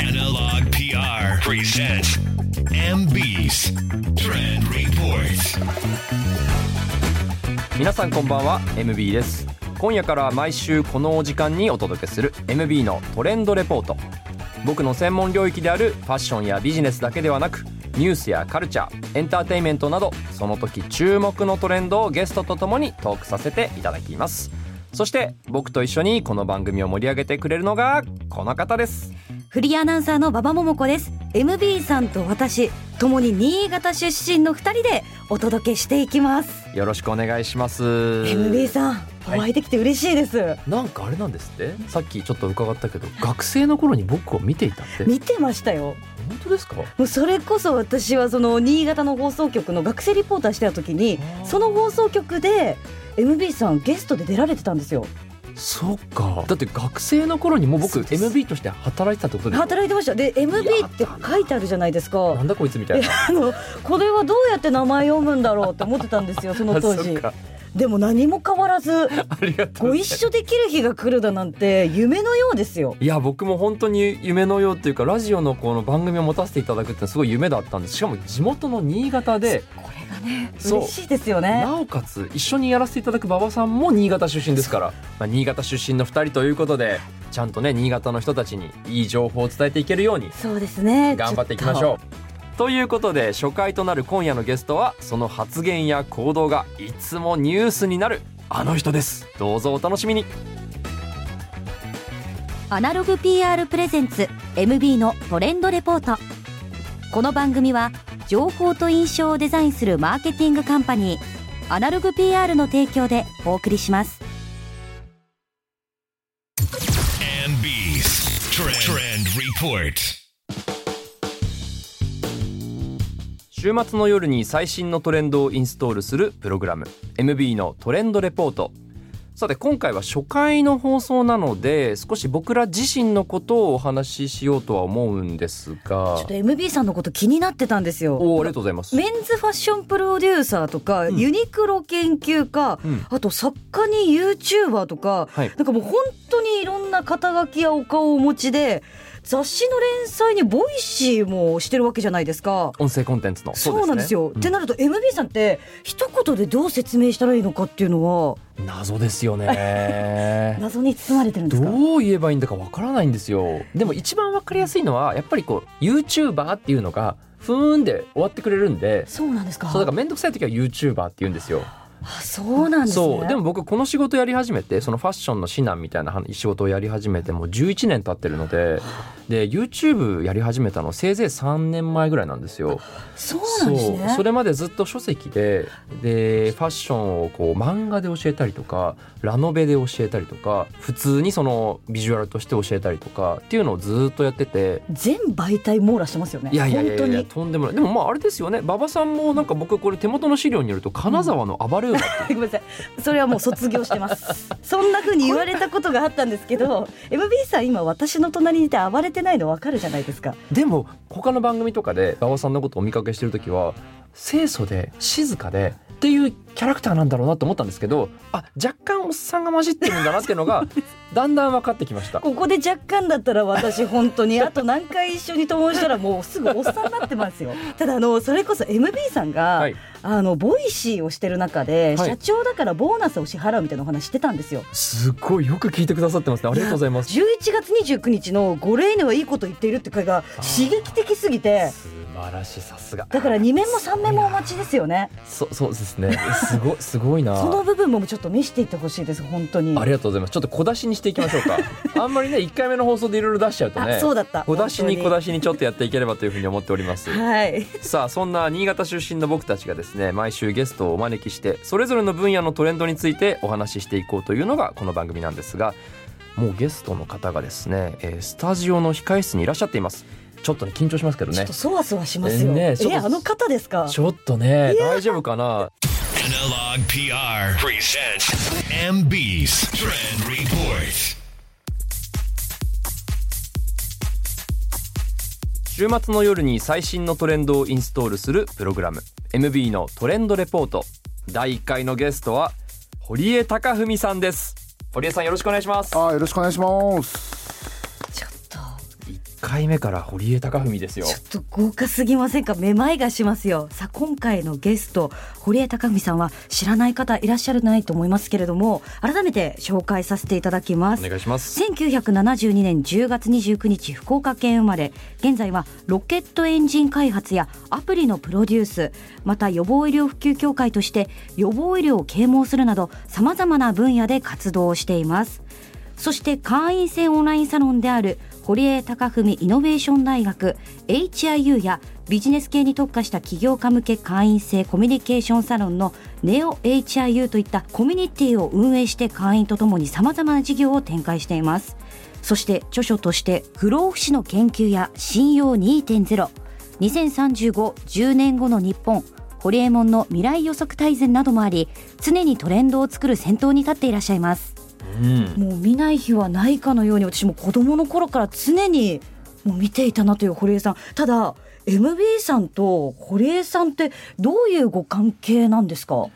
Analog PR presents MB's Trend Report. 皆さんこんばんは。MB です。今夜から毎週このお時間にお届けする MB のトレンドレポート。僕の専門領域であるファッションやビジネスだけではなくニュースやカルチャーエンターテインメントなどその時注目のトレンドをゲストとともにトークさせていただきます。そして僕と一緒にこの番組を盛り上げてくれるのがこの方です。フリーアナウンサーの馬場桃子です。MB さんと私ともに新潟出身の二人でお届けしていきます。よろしくお願いします。MB さんお会いできて嬉しいです、なんかあれなんですって？さっきちょっと伺ったけど学生の頃に僕を見ていたって？見てましたよ本当ですか？もうそれこそ私はその新潟の放送局の学生リポーターしてた時にその放送局で MB さんゲストで出られてたんですよ。そっか。だって学生の頃にもう僕 MB として働いてたってことですか働いてました。で MB って書いてあるじゃないですか。なんだこいつみたいな。あのこれはどうやって名前読むんだろうって思ってたんですよその当時でも何も変わらず ご一緒できる日が来るだなんて夢のようですよ。いや僕も本当に夢のようっていうかラジオのこの番組を持たせていただくってすごい夢だったんです。しかも地元の新潟でこれがね嬉しいですよね。なおかつ一緒にやらせていただく馬場さんも新潟出身ですから、まあ、新潟出身の2人ということでちゃんとね新潟の人たちにいい情報を伝えていけるようにそうですね。頑張っていきましょう。ということで初回となる今夜のゲストはその発言や行動がいつもニュースになるあの人です。どうぞお楽しみに。アナログ PR プレゼンツ MB のトレンドレポート。この番組は情報と印象をデザインするマーケティングカンパニーアナログ PR の提供でお送りします。MB's Trend, Trend Report. 週末の夜に最新のトレンドをインストールするプログラム MB のトレンドレポート。さて今回は初回の放送なので少し僕ら自身のことをお話ししようとは思うんですが。ちょっと MB さんのこと気になってたんですよ。おーありがとうございます。メンズファッションプロデューサーとか、ん。ユニクロ研究家、うん。あと作家に YouTuber とか、はい。なんかもう本当にいろんな肩書きやお顔をお持ちで雑誌の連載にボイシーもしてるわけじゃないですか。音声コンテンツのそうなんですよ。ねってなると MB さんって一言でどう説明したらいいのかっていうのはうん謎ですよね 謎に包まれてるんですか？どう言えばいいんだかわからないんですよでも一番わかりやすいのはやっぱりこう YouTuber っていうのがふーんで終わってくれるんでそうなんですか。そうだから面倒くさい時は YouTuber って言うんですよあそうなんですね。そうでも僕この仕事やり始めてそのファッションの指南みたいな話仕事をやり始めてもう11年経ってるのでで YouTube やり始めたのせいぜい3年前ぐらいなんですよ。そうなんですね。それまでずっと書籍ででファッションをこう漫画で教えたりとかラノベで教えたりとか普通にそのビジュアルとして教えたりとかっていうのをずっとやってて全媒体網羅してますよね。いやいやいやいや。とんでもないでもまああれですよね馬場さんもなんか僕これ手元の資料によると金沢の暴れごめんなさい。それはもう卒業してます。そんな風に言われたことがあったんですけど MB さん今私の隣にいて暴れてないの分かるじゃないですか。でも他の番組とかで馬場さんのことをお見かけしてる時は清楚で静かでっていうキャラクターなんだろうなと思ったんですけどあ若干おっさんが混じってるんだなっていうのが だんだん分かってきました。ここで若干だったら私本当に あと何回一緒に友達したらもうすぐおっさんになってますよ。ただあのそれこそ MB さんが、はい。あのボイシーをしてる中で、はい。社長だからボーナスを支払うみたいなお話してたんですよ。すごいよく聞いてくださってます。ねありがとうございます。11月29日の「ゴレーネはいいこと言っている」って回が刺激的すぎて。素晴らしいさすが。だから2面も3面もお待ちですよね。そそうですね。すごいすごいな。その部分もちょっと見せていってほしいです本当に。ありがとうございます。ちょっと小出しにしていきましょうか。あんまりね1回目の放送でいろいろ出しちゃうとねあそうだった。小出しに小出ししにちょっとやっていければというふうに思っております。はい。さあそんな新潟出身の僕たちがですね毎週ゲストをお招きしてそれぞれの分野のトレンドについてお話ししていこうというのがこの番組なんですがもうゲストの方がですね、えースタジオの控室にいらっしゃっています。ちょっとね緊張しますけどね。ちょっとそわそわしますよ、ねちょっとえあの方ですか？ちょっとね大丈夫かな？Analog PR presents MB's Trend Report. 週末の夜に最新のトレンドをインストールするプログラム MB のトレンドレポート第1回のゲストは堀江貴文さんです堀江さんよろしくお願いしますあーよろしくお願いします。回目から堀江貴文ですよ。ちょっと豪華すぎませんか？めまいがしますよ。さあ今回のゲスト堀江貴文さんは知らない方いらっしゃらないと思いますけれども改めて紹介させていただきます。お願いします。1972年10月29日福岡県生まれ。現在はロケットエンジン開発やアプリのプロデュース。また予防医療普及協会として予防医療を啓蒙するなどさまざまな分野で活動をしています。そして会員制オンラインサロンである堀江貴文イノベーション大学 HIU やビジネス系に特化した起業家向け会員制コミュニケーションサロンの NEOHIU といったコミュニティを運営して会員とともに様々な事業を展開しています。そして著書として不老不死の研究や信用2.0 2035-10年後の日本ホリエモンの未来予測大全などもあり常にトレンドを作る先頭に立っていらっしゃいます。うん。もう見ない日はないかのように私も子どもの頃から常にもう見ていたなという堀江さん。ただ MB さんと堀江さんってどういうご関係なんですか？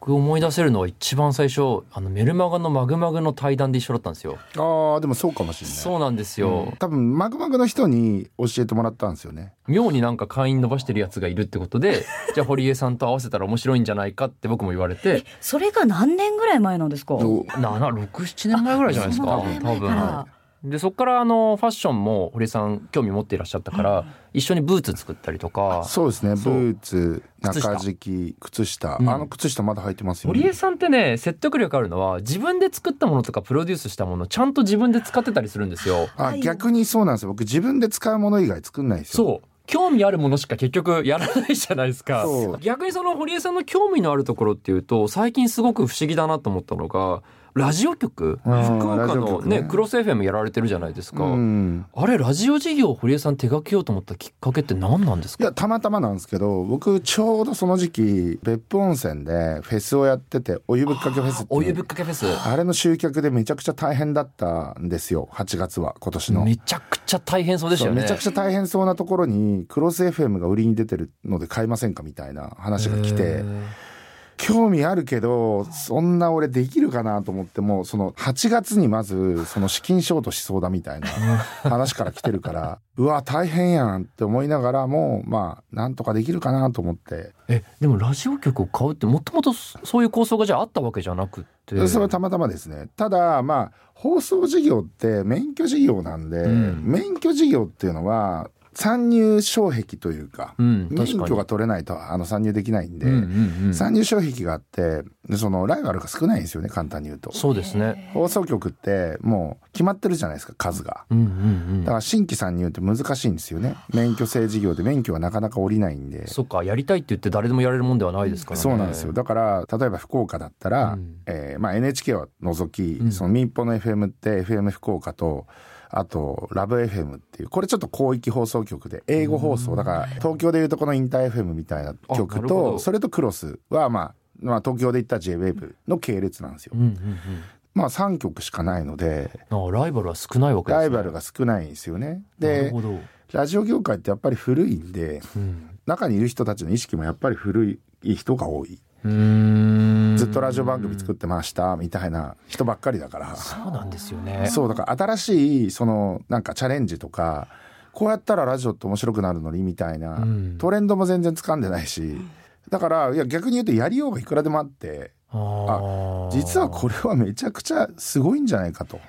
僕思い出せるのは一番最初あのメルマガのマグマグの対談で一緒だったんですよ。ああでもそうかもしれない。そうなんですよ、多分マグマグの人に教えてもらったんですよね。妙になんか会員伸ばしてるやつがいるってことで じゃあ堀江さんと合わせたら面白いんじゃないかって僕も言われて。それが何年ぐらい前なんですか？お767年前ぐらいじゃないですか。多分でそこからあのファッションも堀江さん興味持っていらっしゃったから、一緒にブーツ作ったりとかそうですね。ブーツ靴下。中敷き靴下。うん。あの靴下まだ履いてますよ堀江さんってね説得力あるのは自分で作ったものとかプロデュースしたものちゃんと自分で使ってたりするんですよ。あ逆にそうなんですよ。僕自分で使うもの以外作んないですよ。そう。興味あるものしか結局やらないじゃないですか。そう。逆にその堀江さんの興味のあるところっていうと最近すごく不思議だなと思ったのがラジオ局？福うん岡の局ね。ねクロス FM やられてるじゃないですか、うん。あれラジオ事業を堀江さん手掛けようと思ったきっかけって何なんですか？いやたまたまなんですけど僕ちょうどその時期別府温泉でフェスをやっててお湯ぶっかけフェスお湯ぶっかけフェス。あれの集客でめちゃくちゃ大変だったんですよ8月は今年の。めちゃくちゃ大変そうでしたよね。めちゃくちゃ大変そうなところにクロス FM が売りに出てるので買いませんかみたいな話が来て。へ興味あるけどそんな俺できるかなと思ってもその8月にまずその資金ショートしそうだみたいな 話から来てるからうわ大変やんって思いながらもまあなんとかできるかなと思って。えでもラジオ局を買うってもともとそういう構想がじゃああったわけじゃなくって。それはたまたまですね。ただまあ放送事業って免許事業なんで、うん。免許事業っていうのは参入障壁というか、うん免許が取れないとあの参入できないんで、うんうんうん。参入障壁があってでそのライバルが少ないんですよね簡単に言うと。そうですね。放送局ってもう決まってるじゃないですか数が。うんうんうん。だから新規参入って難しいんですよね。免許制事業で免許がなかなか下りないんで。そっかやりたいって言って誰でもやれるもんではないですからね。そうなんですよ。だから例えば福岡だったら、うん。えーまあ、NHK を除き、うん。その民放の FM って FM 福岡とあとラブ FM っていうこれちょっと広域放送局で英語放送だから東京でいうとこのインター FM みたいなあな局るほど。とそれとクロスはまあまあ、東京で言った JWAVE の系列なんですよ。うんうんまあ3局しかないのでライバルは少ないわけですね。ライバルが少ないんですよね。でラジオ業界ってやっぱり古いんでうん。中にいる人たちの意識もやっぱり古い人が多い。ずっとラジオ番組作ってましたみたいな人ばっかりだから。そうなんですよねそうだから新しいそのなんかチャレンジとかこうやったらラジオって面白くなるのにみたいな、うんトレンドも全然掴んでないしだからいや逆に言うとやりようがいくらでもあってあー実はこれはめちゃくちゃすごいんじゃないかと。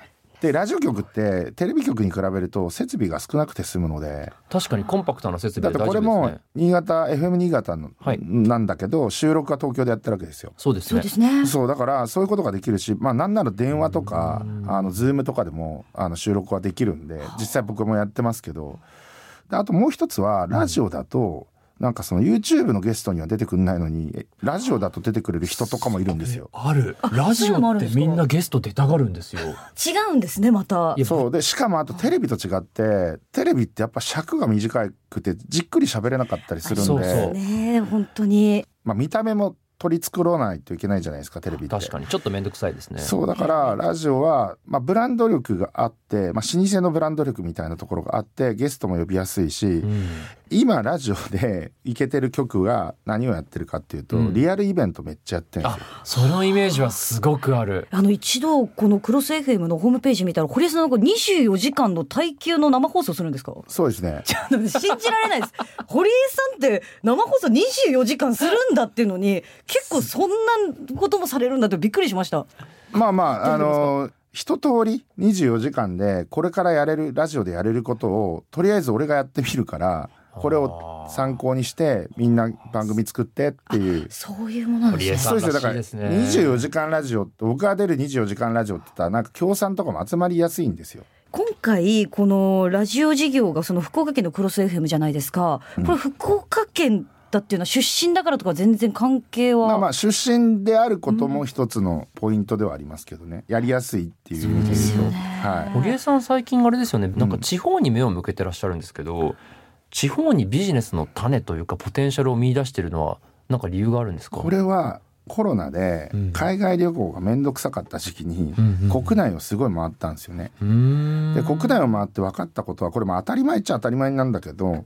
でラジオ局ってテレビ局に比べると設備が少なくて済むので。確かにコンパクトな設だ備で大ってこれも丈夫ですね。新潟 FM 新潟の、はい。なんだけど収録は東京でやってるわけですよ。そうですね。そうですね。そうだからそういうことができるしまあなんなら電話とかあのズームとかでもあの収録はできるんで実際僕もやってますけど。であともう一つはラジオだとなんかその YouTube のゲストには出てくんないのにえラジオだと出てくれる人とかもいるんですよ。ある。ラジオってみんなゲスト出たがるんですよ。違うんですね、また。そう。でしかもあとテレビと違ってテレビってやっぱ尺が短くてじっくり喋れなかったりするんで。そうそう。ねえ本当に。まあ、見た目も取り繕わないといけないじゃないですかテレビって。確かに。ちょっと面倒くさいですね。そうだからラジオは、まあ、ブランド力があって、まあ、老舗のブランド力みたいなところがあってゲストも呼びやすいし、うん。今ラジオでイケてる曲が何をやってるかっていうと、うん。リアルイベントめっちゃやってるんですよ。あそのイメージはすごくある。あの一度このクロス FM のホームページ見たら堀江さんなんか24時間の耐久の生放送するんですか？そうですね。信じられないです。堀江さんって生放送24時間するんだっていうのに結構そんなこともされるんだってびっくりしました。まあまああの一通り24時間でこれからやれるラジオでやれることをとりあえず俺がやってみるからこれを参考にしてみんな番組作ってっていう。そういうものなんですね。そうですよだかららしいですね24時間ラジオって僕が出る24時間ラジオって言ったらなんか協賛とかも集まりやすいんですよ。今回このラジオ事業がその福岡県のクロス FM じゃないですか。これ福岡県だっていうのは出身だからとか全然関係は、まあまあ出身であることも一つのポイントではありますけどね。やりやすいっていう。意味で言うとはい。堀江さん最近あれですよね。なんか地方に目を向けてらっしゃるんですけど、地方にビジネスの種というかポテンシャルを見出してるのはなんか理由があるんですか？これはコロナでうん。海外旅行が面倒くさかった時期にうんうん国内をすごい回ったんですよね。で国内を回って分かったことはこれも当たり前っちゃ当たり前なんだけど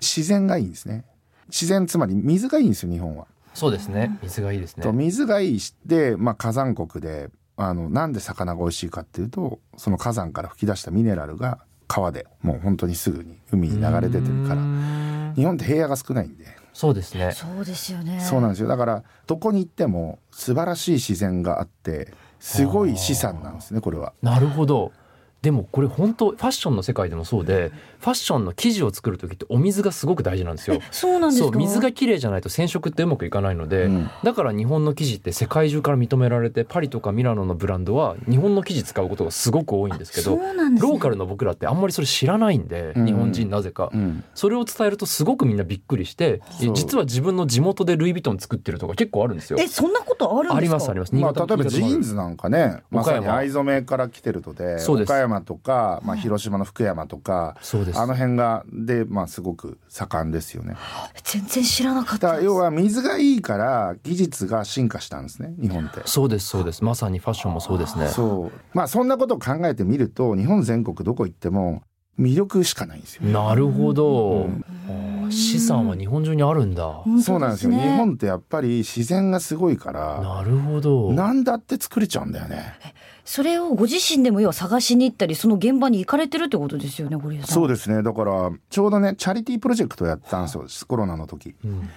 自然がいいんですね。自然つまり水がいいんですよ日本は。そうですね。水がいいですね。と水がいいしで、まあ、火山国であのなんで魚が美味しいかっていうとその火山から噴き出したミネラルが川でもう本当にすぐに海に流れ出てるから。ん。日本って平野が少ないんで。そうですね。そうですよね。そうなんですよ。だからどこに行っても素晴らしい自然があってすごい資産なんですねこれは。なるほどでもこれ本当ファッションの世界でもそうでファッションの生地を作る時ってお水がすごく大事なんですよそうなんです水が綺麗じゃないと染色ってうまくいかないので、うん。だから日本の生地って世界中から認められてパリとかミラノのブランドは日本の生地使うことがすごく多いんですけそどうなんですね。ローカルの僕らってあんまりそれ知らないんで、うん。日本人なぜか、うん。それを伝えるとすごくみんなびっくりして実は自分の地元でルイ・ヴィトン作ってるとか結構あるんですよ。えそんなことあるんですか？ありますあります。まあ、例えばジーンズなんかねまさに岡山藍染めから来てるのでそうです。岡山とか、まあ、広島の福山とかそうです。あの辺がで、まあ、すごく盛んですよね。全然知らなかった要は水がいいから技術が進化したんですね日本って。そうですそうです。まさにファッションもそうですね。そう。まあそんなことを考えてみると日本全国どこ行っても魅力しかないんですよ。なるほど、うん。資産は日本中にあるんだ。そうなんですよ、ね。日本ってやっぱり自然がすごいからなるほど。何だって作れちゃうんだよね。それをご自身でも要は探しに行ったりその現場に行かれてるってことですよね堀江さん。そうですね。だからちょうどねチャリティープロジェクトをやったんですよコロナの時。うん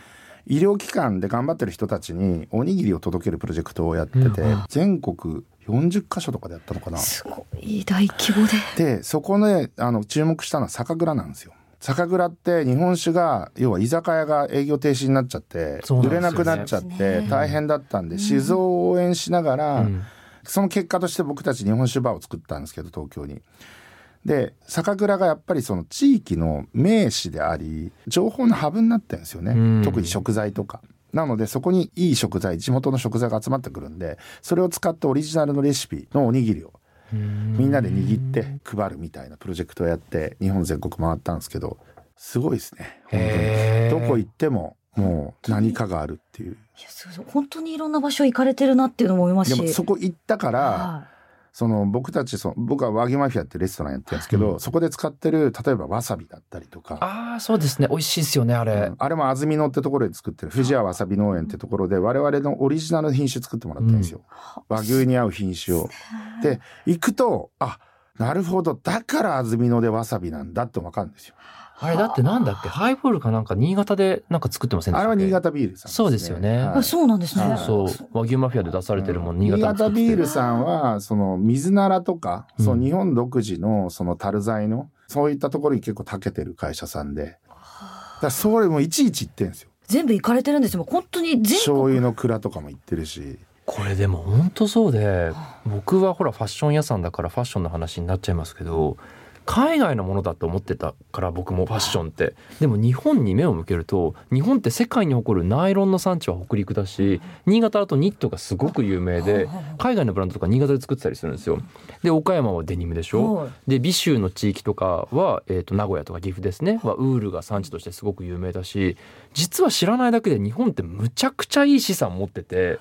医療機関で頑張ってる人たちにおにぎりを届けるプロジェクトをやってて、うん。全国40カ所とかでやったのかな。すごい大規模で。でそこであの注目したのは酒蔵なんですよ。酒蔵って日本酒が要は居酒屋が営業停止になっちゃってね。売れなくなっちゃって大変だったんで酒造を応援しながら、うんその結果として僕たち日本酒バーを作ったんですけど東京に。で酒蔵がやっぱりその地域の名士であり情報のハブになってるんですよね、うん。特に食材とか。なのでそこにいい食材地元の食材が集まってくるんでそれを使ってオリジナルのレシピのおにぎりをみんなで握って配るみたいなプロジェクトをやって日本全国回ったんですけどすごいですね。本当に。どこ行ってももう何かがあるっていう。いやそうそう本当にいろんな場所行かれてるなっていうのも思いますし。でもそこ行ったからはその僕たちその僕は和牛マフィアってレストランやってるんですけど、うんそこで使ってる例えばわさびだったりとか。ああそうですね。美味しいですよねあれ、うん。あれも安曇野ってところで作ってる富士屋わさび農園ってところで我々のオリジナルの品種作ってもらってるんですよ、和牛に合う品種を。で行くとあなるほど。だから安曇野でわさびなんだって分かるんですよ。あれだってなんだっけ？ハイボールかなんか新潟でなんか作ってませんでしたっけ？あれは新潟ビールさん、そうですよね。はい。あそうなんですね。はい。そう。そう和牛マフィアで出されてるもん、新新潟潟ビールささんはその水ならとか、うん。その日本独自のその樽材のそういったところに結構長けてる会社さんで。だそれもいちいち行ってるんですよ。全部行かれてるんですよ。本当に全醤国油の蔵とかも行ってるし。これでも本当そうで僕はほらファッション屋さんだからファッションの話になっちゃいますけど海外のものだと思ってたから僕もファッションって。でも日本に目を向けると日本って世界に誇るナイロンの産地は北陸だし新潟だとニットがすごく有名で海外のブランドとか新潟で作ってたりするんですよ。で岡山はデニムでしょ、はい。で美州の地域とかは、えー、と名古屋とか岐阜ですね。はウールが産地としてすごく有名だし実は知らないだけで日本ってむちゃくちゃいい資産持ってて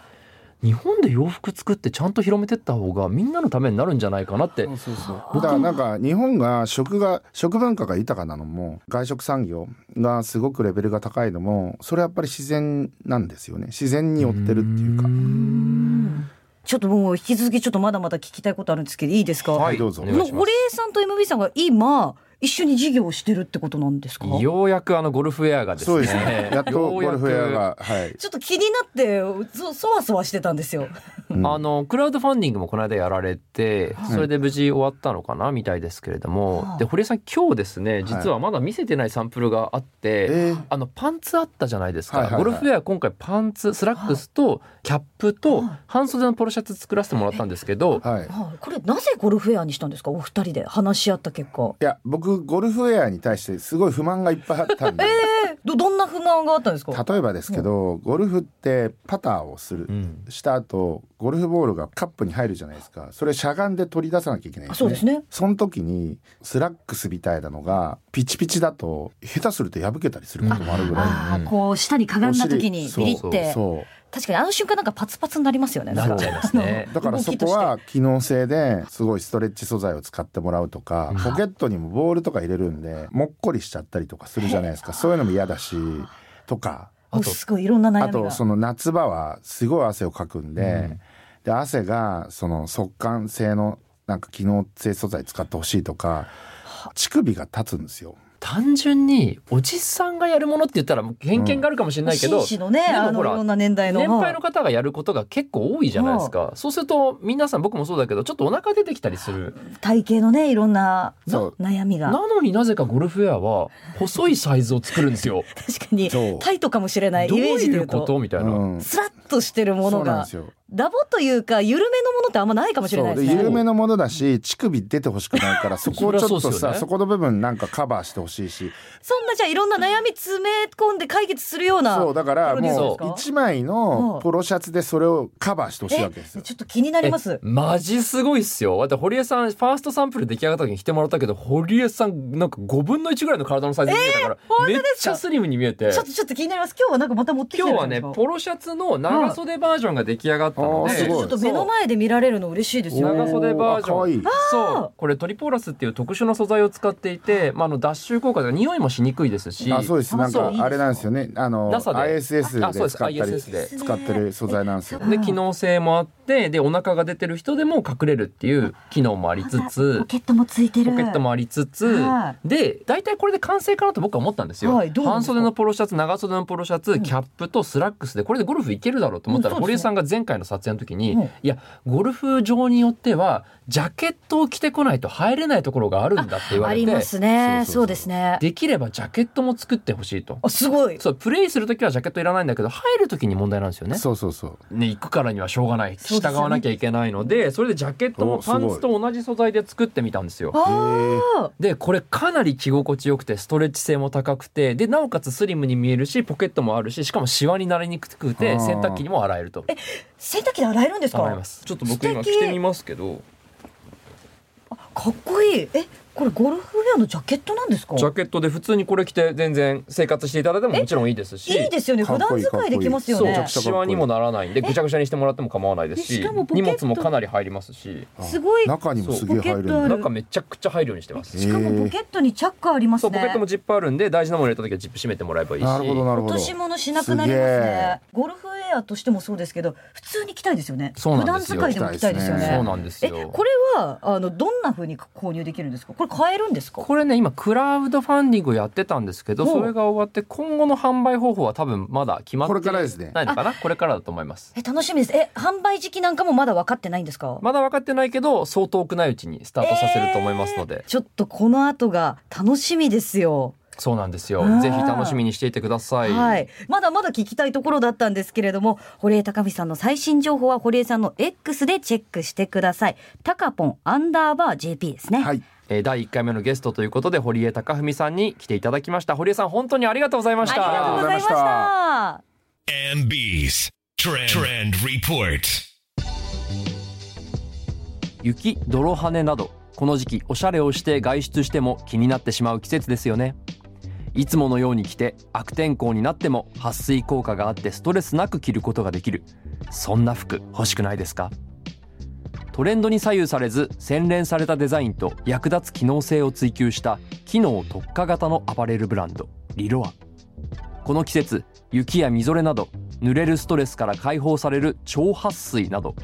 日本で洋服作ってちゃんと広めてった方がみんなのためになるんじゃないかなって。そうそうそう。だからなんか日本が食が食文化が豊かなのも外食産業がすごくレベルが高いのもそれはやっぱり自然なんですよね。自然に寄ってるっていうか。ちょっともう引き続きちょっとまだまだ聞きたいことあるん。ですけどいいですか、はいどうぞ堀江さんと MB さんが今一緒に事業をしてるってことなんですか？ようやくあのゴルフウェアがですねそうですね。やっとゴルフウェアがはい。ちょっと気になってそそわそわしてたんですよ。あのクラウドファンディングもこの間やられてそれで無事終わったのかなみたいですけれども、はい。で堀江さん今日ですね実はまだ見せてないサンプルがあって、えー。あのパンツあったじゃないですか、はいはいはい。ゴルフウェア今回パンツスラックスとキャップと半袖のポロシャツ作らせてもらったんですけど、これなぜゴルフウェアにしたんですか？お二人で話し合った結果。いや僕ゴルフウェアに対してすごい不満がいっぱいあったんで。えどどんな不満があったんですか？例えばですけどゴルフってパターをする、うん。した後ゴルフボールがカップに入るじゃないですか。それしゃがんで取り出さなきゃいけないあそうですね。その時にスラックスみたいなのがピチピチだと下手すると破けたりすることもあるぐらい、ああこう下にかがんだ時にビリって。そう確かにあの瞬間なんかパツパツになりますよね。なっちゃいますね。だからそこは機能性ですごいストレッチ素材を使ってもらうとか、ポケットにもボールとか入れるんでもっこりしちゃったりとかするじゃないですか。そういうのも嫌だしとか。もうすごいいろんな悩みが。あとその夏場はすごい汗をかくんで、で汗がその速乾性のなんか機能性素材使ってほしいとか乳首が立つんですよ。単純におじさんがやるものって言ったら偏見があるかもしれないけど、紳士のねでもほらあのいろんな年代の。年配の方がやることが結構多いじゃないですか、そうすると皆さん僕もそうだけどちょっとお腹出てきたりする。体型のねいろんなそう。悩みが。なのになぜかゴルフウェアは細いサイズを作るんですよ。確かに。タイトかもしれないイどうメージで言ういうことと？みたいな、うん。スラッとしてるものがそうなんですよ。ダボというか緩めのものってあんまないかもしれないですね。緩めのものだし乳首出てほしくないから そこをちょっとさそ,、そりゃそこの部分なんかカバーしてほしいしそんなじゃあいろんな悩み詰め込んで解決するようなそうだからもうですか？1枚のポロシャツでそれをカバーしてほしいわけですよ。ちょっと気になりますえ。マジすごいっすよだって堀江さんファーストサンプル出来上がった時に来てもらったけど堀江さんなんか5分の1ぐらいの体のサイズに見えたから、めっちゃスリムに見えてちょっとちょっと気になります。今日はなんかまた持ってきて今日はるんですかねポロシャツの長袖バージョンが出来上がったので、ちょっと目の前で見られるの嬉しいですよね。長袖バージョン。そう。これトリポーラスっていう特殊な素材を使っていて、まあ、あの脱臭効果で匂いもしにくいですし。あそうです。なんかあれなんですよね。あの ISS あそうで使ったり ISS で。使ってる素材なんですよ。で機能性もあってでお腹が出てる人でも隠れるっていう機能もありつつポケットもついてる。ポケットもありつつ、はで大体これで完成かなと僕は思ったんですよ、はいどうなんですか？半袖のポロシャツ長袖のポロシャツキャップとスラックスでこれでゴルフいけるだろうと思ったら、堀江さんが前回の撮影の時に、うんいやゴルフ場によってはジャケットを着てこないと入れないところがあるんだって言われてありますね。そうそうそうそうですね。できればジャケットも作ってほしいと。あすごい。そうプレイする時はジャケットいらないんだけど入る時に問題なんですよね。そうそうそう。ね、行くからにはしょうがない従わなきゃいけないのでそれでジャケットもパンツと同じ素材で作ってみたんですよ。ああ。でこれかなり着心地よくてストレッチ性も高くてでなおかつスリムに見えるしポケットもあるししかもシワになりにくくてあー洗濯機にも洗えると洗濯機で洗えるんですか？洗えますちょっと僕今着てみますけどかっこいい。えこれゴルフウェアのジャケットなんですか？ジャケットで普通にこれ着て全然生活していただいてももちろんいいですしいいですよね。普段使いできますよそうね。シワにもならないんでぐちゃぐちゃにしてもらっても構わないですえし荷物もかなり入りますしすごい。中にもすげえ入るんだそうポケットある中めちゃくちゃ入るようにしてますしかもポケットにチャックありますね。そうポケットもジップあるんで大事なもの入れた時はジップ閉めてもらえばいいしなるほどなるほど。落とし物しなくなりますね。ゴルフウェアとしてもそうですけど、普通に着たいですよね。そうなんですよ普段使いでも着たいですよね。そうなんですえ、よこれはあのどんな風に購入できるんですか？これ買えるんですか？これね今クラウドファンディングをやってたんですけどそれが終わって今後の販売方法は多分まだ決まってこれからですね。ないのかな？これからだと思います。え、楽しみです。え、販売時期なんかもまだ分かってないんですか？まだ分かってないけどそう遠くないうちにスタートさせると思いますので、ちょっとこの後が楽しみですよ。そうなんですよ。ぜひ楽しみにしていてください、はい、まだまだ聞きたいところだったんですけれども堀江貴美さんの最新情報は堀江さんの X でチェックしてください。タカポンアンダーバー JP ですね、はいえー第1回目のゲストということで堀江貴文さんに来ていただきました。堀江さん本当にありがとうございましありがとうたございましありがた MB's Trend, Trend Report. 雪泥跳ねなどこの時期おしゃれをして外出しても気になってしまう季節ですよね。いつものように着て悪天候になっても撥水効果があってストレスなく着ることができる。そんな服欲しくないですか？トレンドに左右されず洗練されたデザインと役立つ機能性を追求した機能特化型のアパレルブランドリロア。この季節雪やみぞれなど濡れるストレスから解放される超撥水など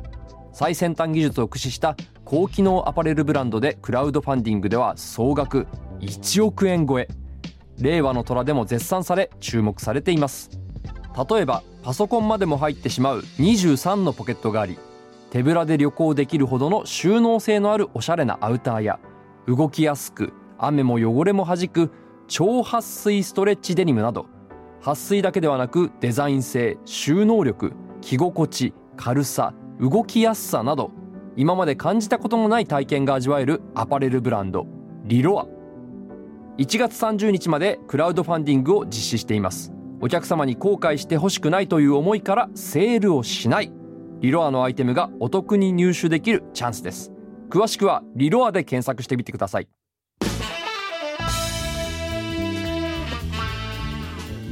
最先端技術を駆使した高機能アパレルブランドでクラウドファンディングでは総額1億円超え。令和の虎でも絶賛され注目されています。例えばパソコンまでも入ってしまう23のポケットがあり手ぶらで旅行できるほどの収納性のあるおしゃれなアウターや動きやすく雨も汚れも弾く超撥水ストレッチデニムなど撥水だけではなくデザイン性収納力着心地軽さ動きやすさなど今まで感じたこともない体験が味わえるアパレルブランドリロア。1月30日までクラウドファンディングを実施しています。お客様に後悔してほしくないという思いからセールをしない。リロアのアイテムがお得に入手できるチャンスです。詳しくはリロアで検索してみてください。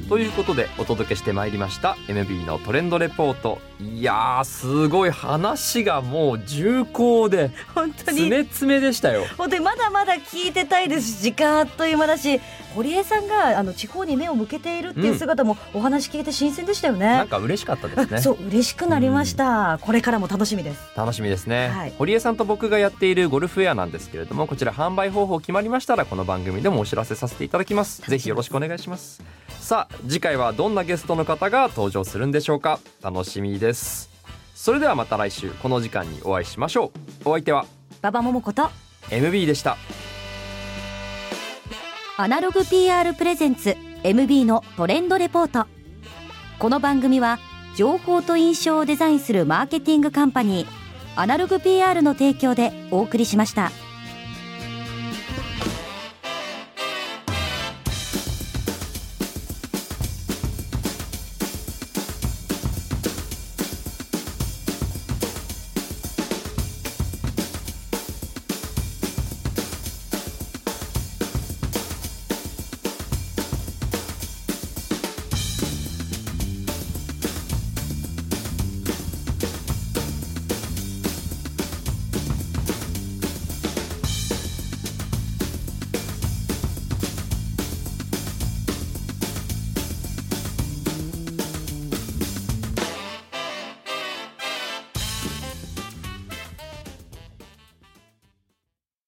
ということでお届けしてまいりました MB のトレンドレポート。いやーすごい話がもう重厚で本当に。詰め詰めでしたよ。本当にまだまだ聞いてたいです。し時間あっという間だし堀江さんがあの地方に目を向けているっていう姿もお話聞いて新鮮でしたよね、なんか嬉しかったですね。そう嬉しくなりました、これからも楽しみです。楽しみですね、はい。堀江さんと僕がやっているゴルフウェアなんですけれどもこちら販売方法決まりましたらこの番組でもお知らせさせていただきます。ぜひよろしくお願いしますさあ次回はどんなゲストの方が登場するんでしょうか？楽しみです。それではまた来週この時間にお会いしましょう。お相手は馬場桃子と MB でした。アナログ PR プレゼンツ MB のトレンドレポート。この番組は情報と印象をデザインするマーケティングカンパニーアナログ PR の提供でお送りしました。